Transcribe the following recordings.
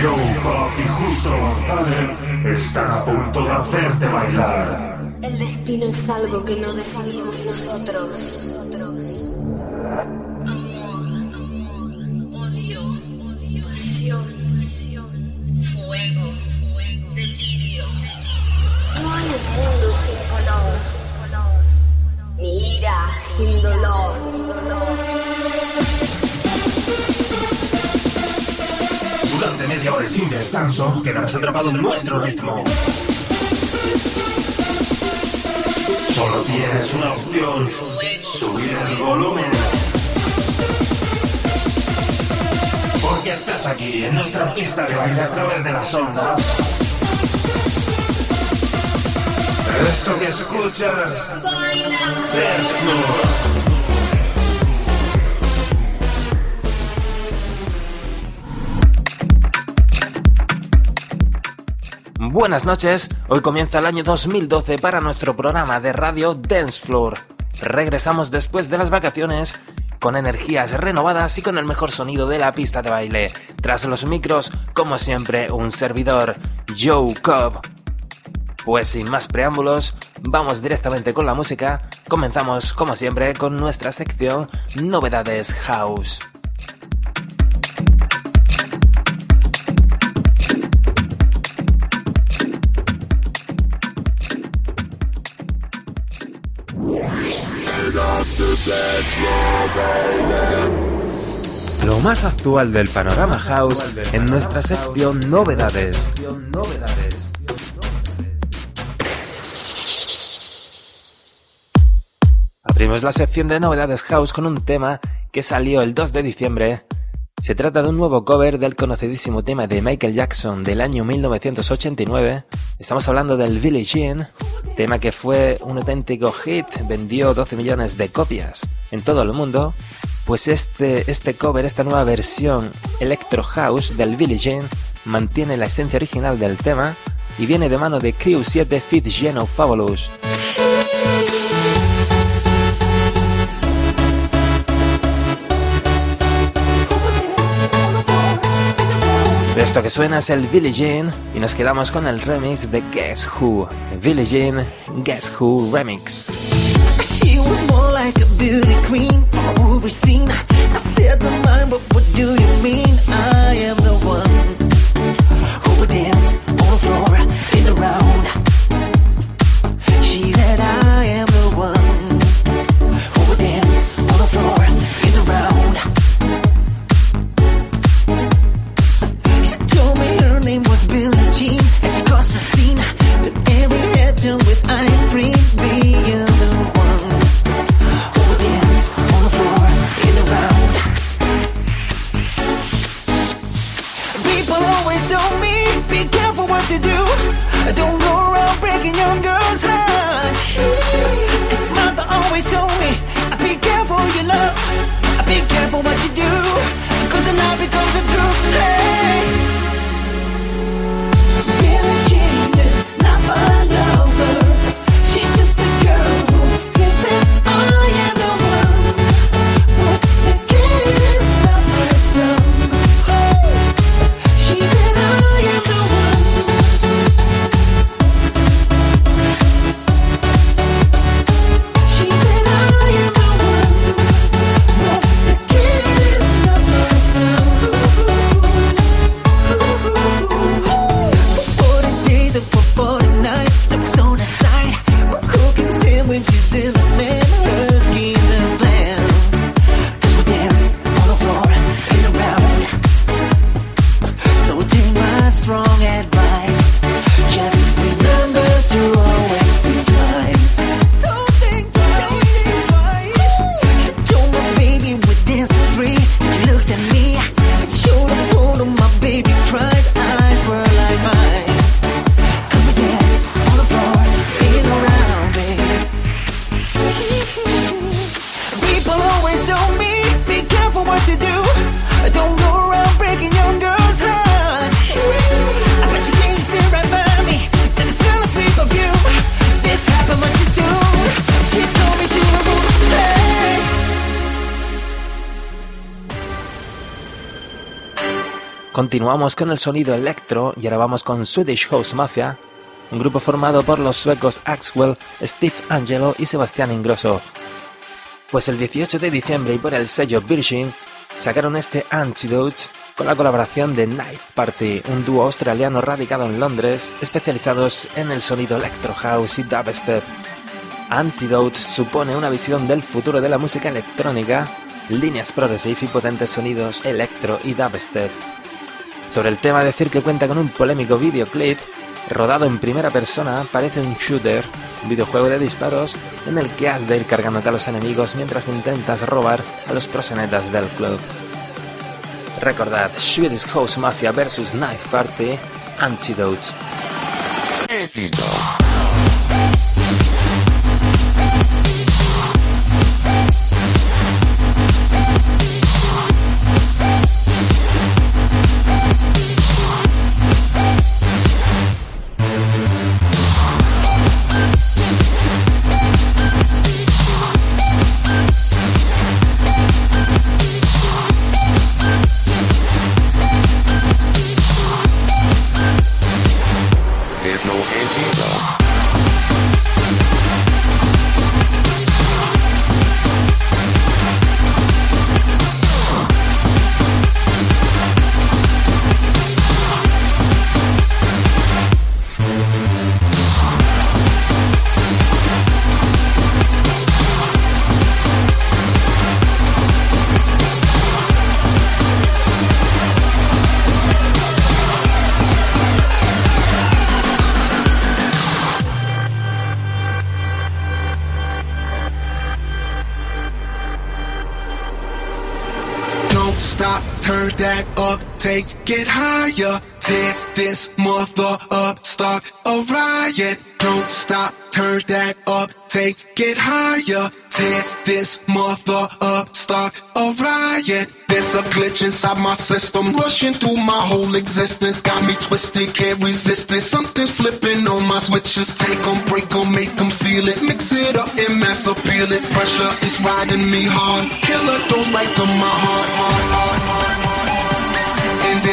Joe y Justo Montaner a punto de hacerte bailar. El destino es algo que no decidimos nosotros. Amor, odio, odio, pasión, pasión, fuego, delirio. No hay un mundo sin color, sin color, ni ira sin dolor. Sin descanso, quedarás atrapado en nuestro ritmo. Solo tienes una opción: subir el volumen. Porque estás aquí en nuestra pista de baile a través de las ondas. Esto que escuchas es Buenas noches, hoy comienza el año 2012 para nuestro programa de radio Dance Floor. Regresamos después de las vacaciones con energías renovadas y con el mejor sonido de la pista de baile. Tras los micros, como siempre, un servidor, Joe Cobb. Pues sin más preámbulos, vamos directamente con la música. Comenzamos, como siempre, con nuestra sección Novedades House. Lo más actual del panorama house en nuestra sección Novedades. Abrimos la sección de Novedades House con un tema que salió el 2 de diciembre. Se trata de un nuevo cover del conocidísimo tema de Michael Jackson del año 1989. Estamos hablando del Billie Jean, tema que fue un auténtico hit, vendió 12 millones de copias en todo el mundo. Pues este, este cover, esta nueva versión Electro House del Billie Jean, mantiene la esencia original del tema y viene de mano de Q7 Fit Geno Fabulous. Esto que suena es el Billie Jean y nos quedamos con el remix de Guess Who. Billie Jean Guess Who Remix. She was more like a beauty queen from a movie scene. I said to mine, but what do you mean? I am the one who would dance on the floor in the round. She said I am the one who would dance on the floor you do. Don't go around breaking young girls' heart. Mother always told me, be careful you love. Be careful what you do. Continuamos con el sonido electro y ahora vamos con Swedish House Mafia, un grupo formado por los suecos Axwell, Steve Angelo y Sebastián Ingrosso. Pues el 18 de diciembre y por el sello Virgin sacaron este Antidote con la colaboración de Knife Party, un dúo australiano radicado en Londres, especializados en el sonido electro house y dubstep. Antidote supone una visión del futuro de la música electrónica, líneas progressive y potentes sonidos electro y dubstep. Sobre el tema decir que cuenta con un polémico videoclip rodado en primera persona, parece un shooter, un videojuego de disparos en el que has de ir cargándote a los enemigos mientras intentas robar a los prosenetas del club. Recordad, Swedish House Mafia vs Knife Party, Antidote. Take it higher. Tear this mother up, start a riot. Don't stop, turn that up, take it higher. Tear this mother up, start a riot. There's a glitch inside my system, rushing through my whole existence. Got me twisted, can't resist it. Something's flipping on my switches. Take them, break them, make them feel it. Mix it up and mass appeal it. Pressure is riding me hard. Killer goes right to my heart. heart, heart, heart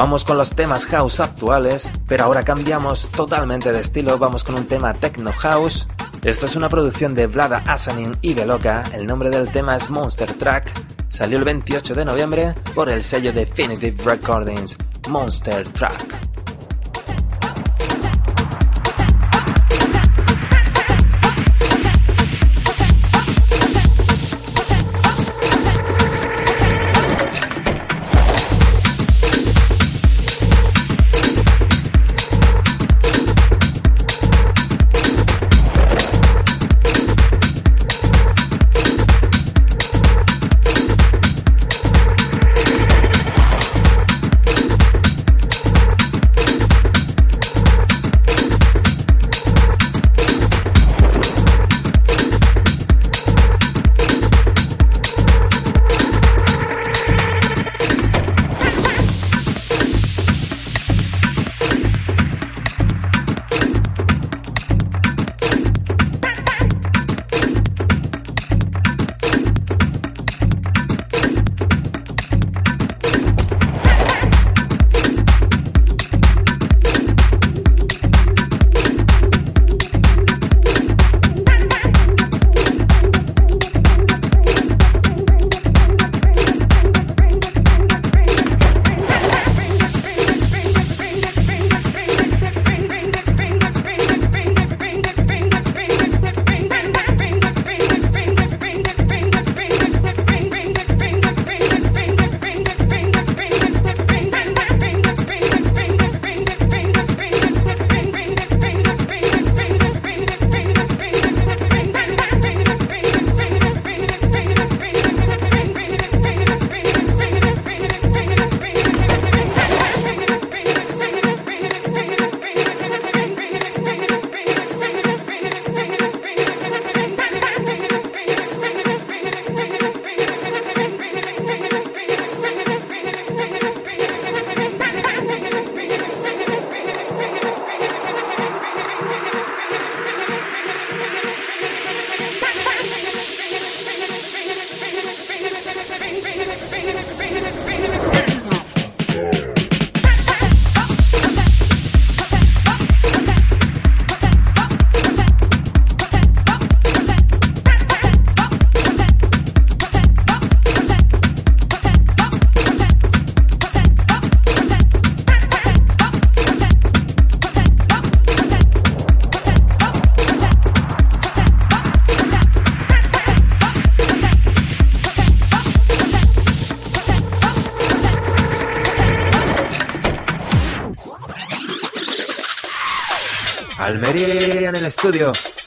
Vamos con los temas house actuales, pero ahora cambiamos totalmente de estilo, vamos con un tema techno house. Esto es una producción de Vlada Asanin y Veloka, el nombre del tema es Monster Track, salió el 28 de noviembre por el sello Definitive Recordings, Monster Track.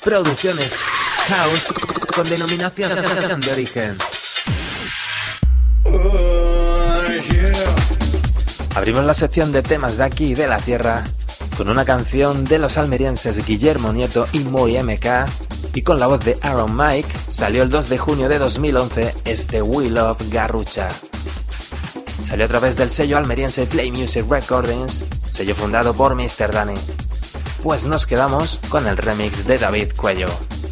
Producciones house con denominación de origen. Abrimos la sección de temas de aquí y de la tierra con una canción de los almerienses Guillermo Nieto y Moy MK y con la voz de Aaron Mike salió el 2 de junio de 2011 este We Love Garrucha. Salió a través del sello almeriense Play Music Recordings, sello fundado por Mr. Danny. Pues nos quedamos con el remix de David Cuello.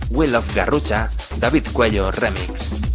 We Love Garrucha, David Cuello Remix.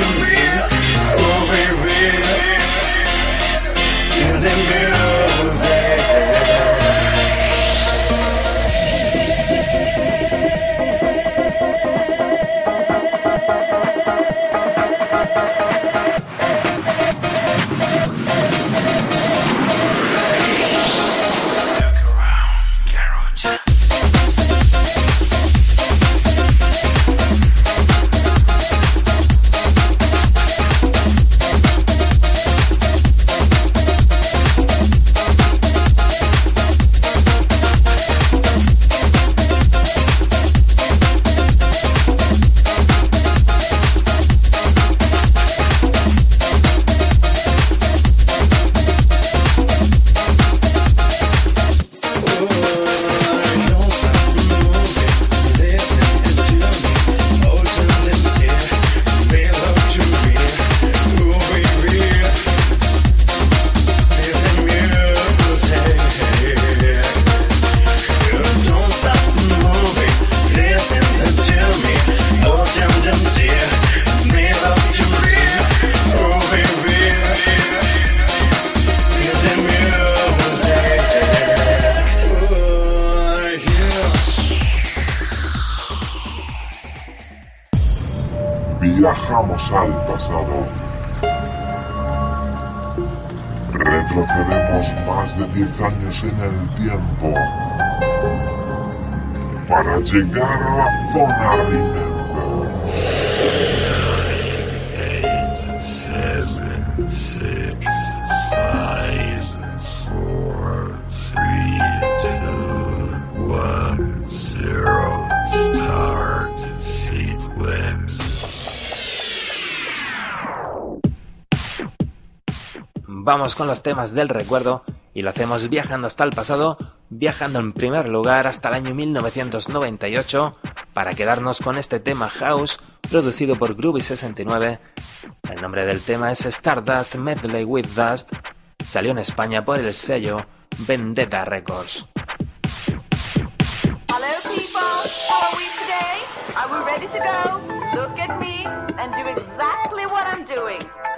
to me. Llegar a la zona Remember. Vamos con los temas del recuerdo y lo hacemos viajando hasta el pasado, viajando en primer lugar hasta el año 1998 para quedarnos con este tema House producido por Groovy69. El nombre del tema es Stardust Medley with Dust. Salió en España por el sello Vendetta Records. Hello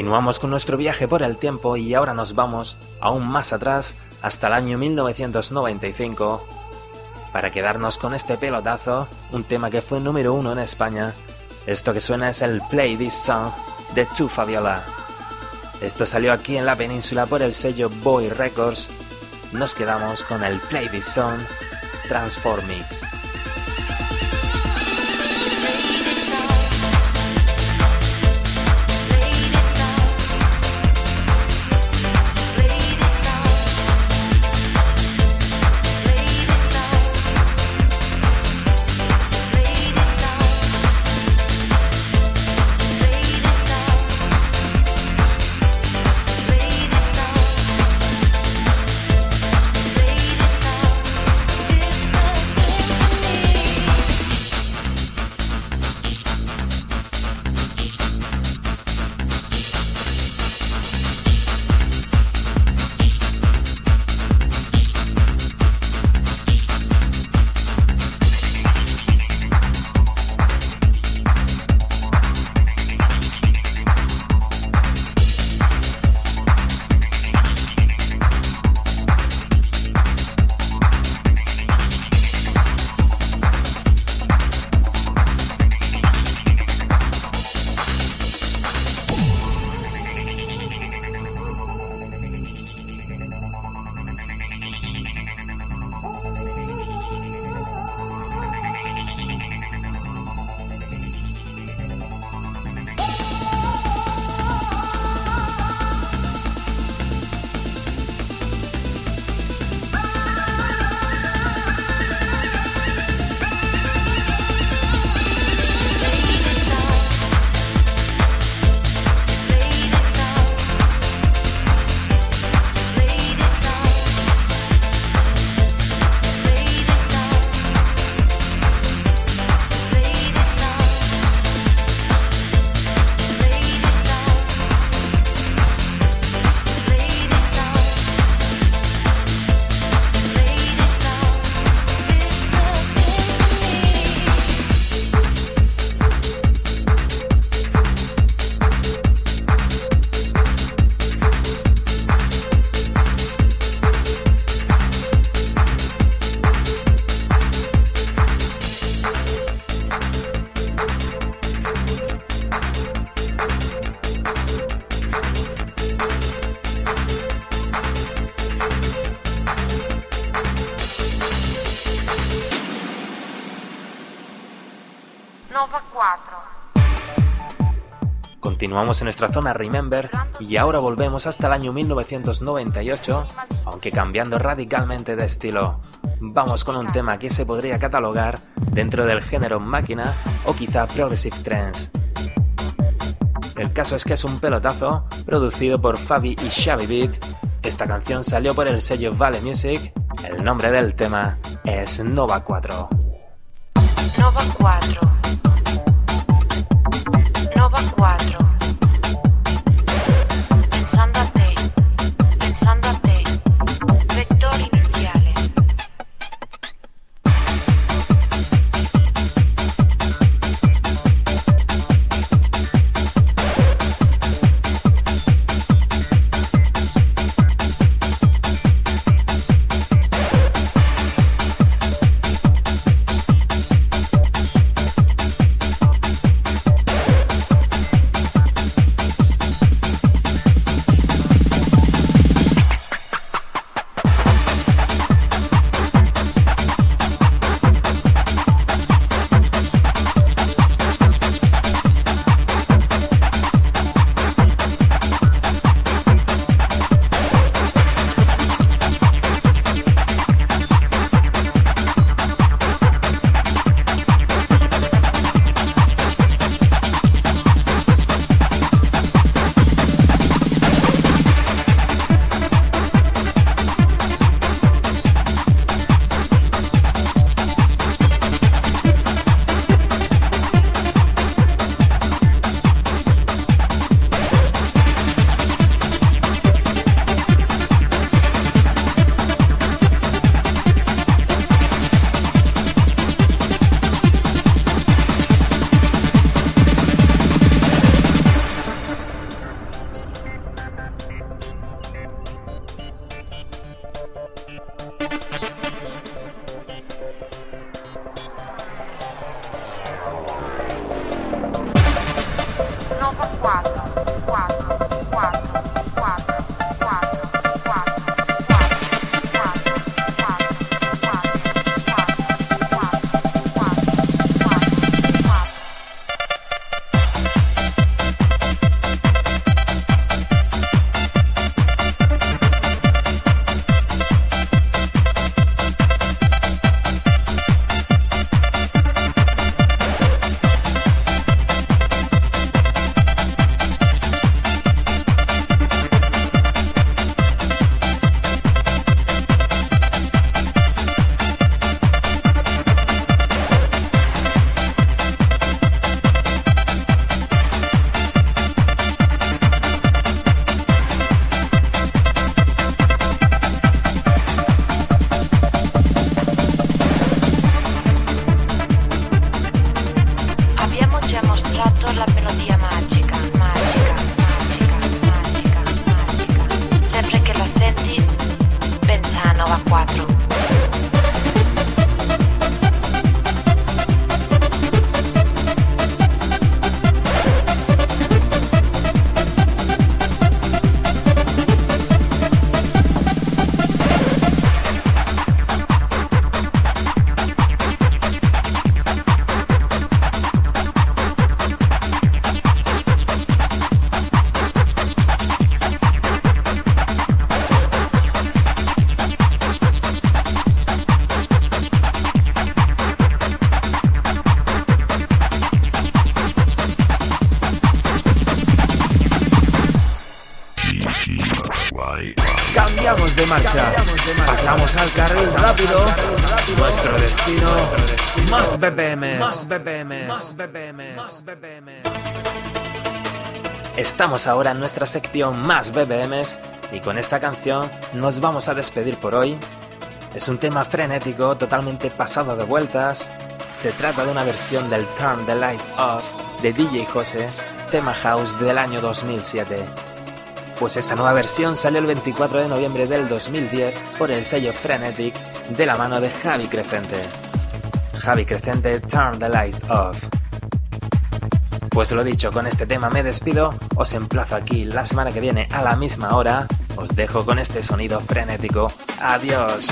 Continuamos con nuestro viaje por el tiempo y ahora nos vamos aún más atrás hasta el año 1995 para quedarnos con este pelotazo, un tema que fue número uno en España. Esto que suena es el Play This Song de Tu Fabiola. Esto salió aquí en la península por el sello Boy Records. Nos quedamos con el Play This Song Transform Continuamos en nuestra zona Remember y ahora volvemos hasta el año 1998, aunque cambiando radicalmente de estilo. Vamos con un tema que se podría catalogar dentro del género máquina o quizá progressive trance. El caso es que es un pelotazo producido por Fabi y Xavi Beat. Esta canción salió por el sello Vale Music. El nombre del tema es Nova 4. Nova 4. Nova 4. Nova 4. Nuestro destino. Más BPMs. Más BPMs. Más BPMs. Estamos ahora en nuestra sección Más BBMs y con esta canción nos vamos a despedir por hoy. Es un tema frenético, totalmente pasado de vueltas. Se trata de una versión del Turn the Lights Off de DJ Jose, tema house del año 2007. Pues esta nueva versión salió el 24 de noviembre del 2010 por el sello Frenetic de la mano de Javi Crecente. Javi Crecente, Turn the Lights Off. Pues lo dicho, con este tema me despido, os emplazo aquí la semana que viene a la misma hora, os dejo con este sonido frenético. Adiós.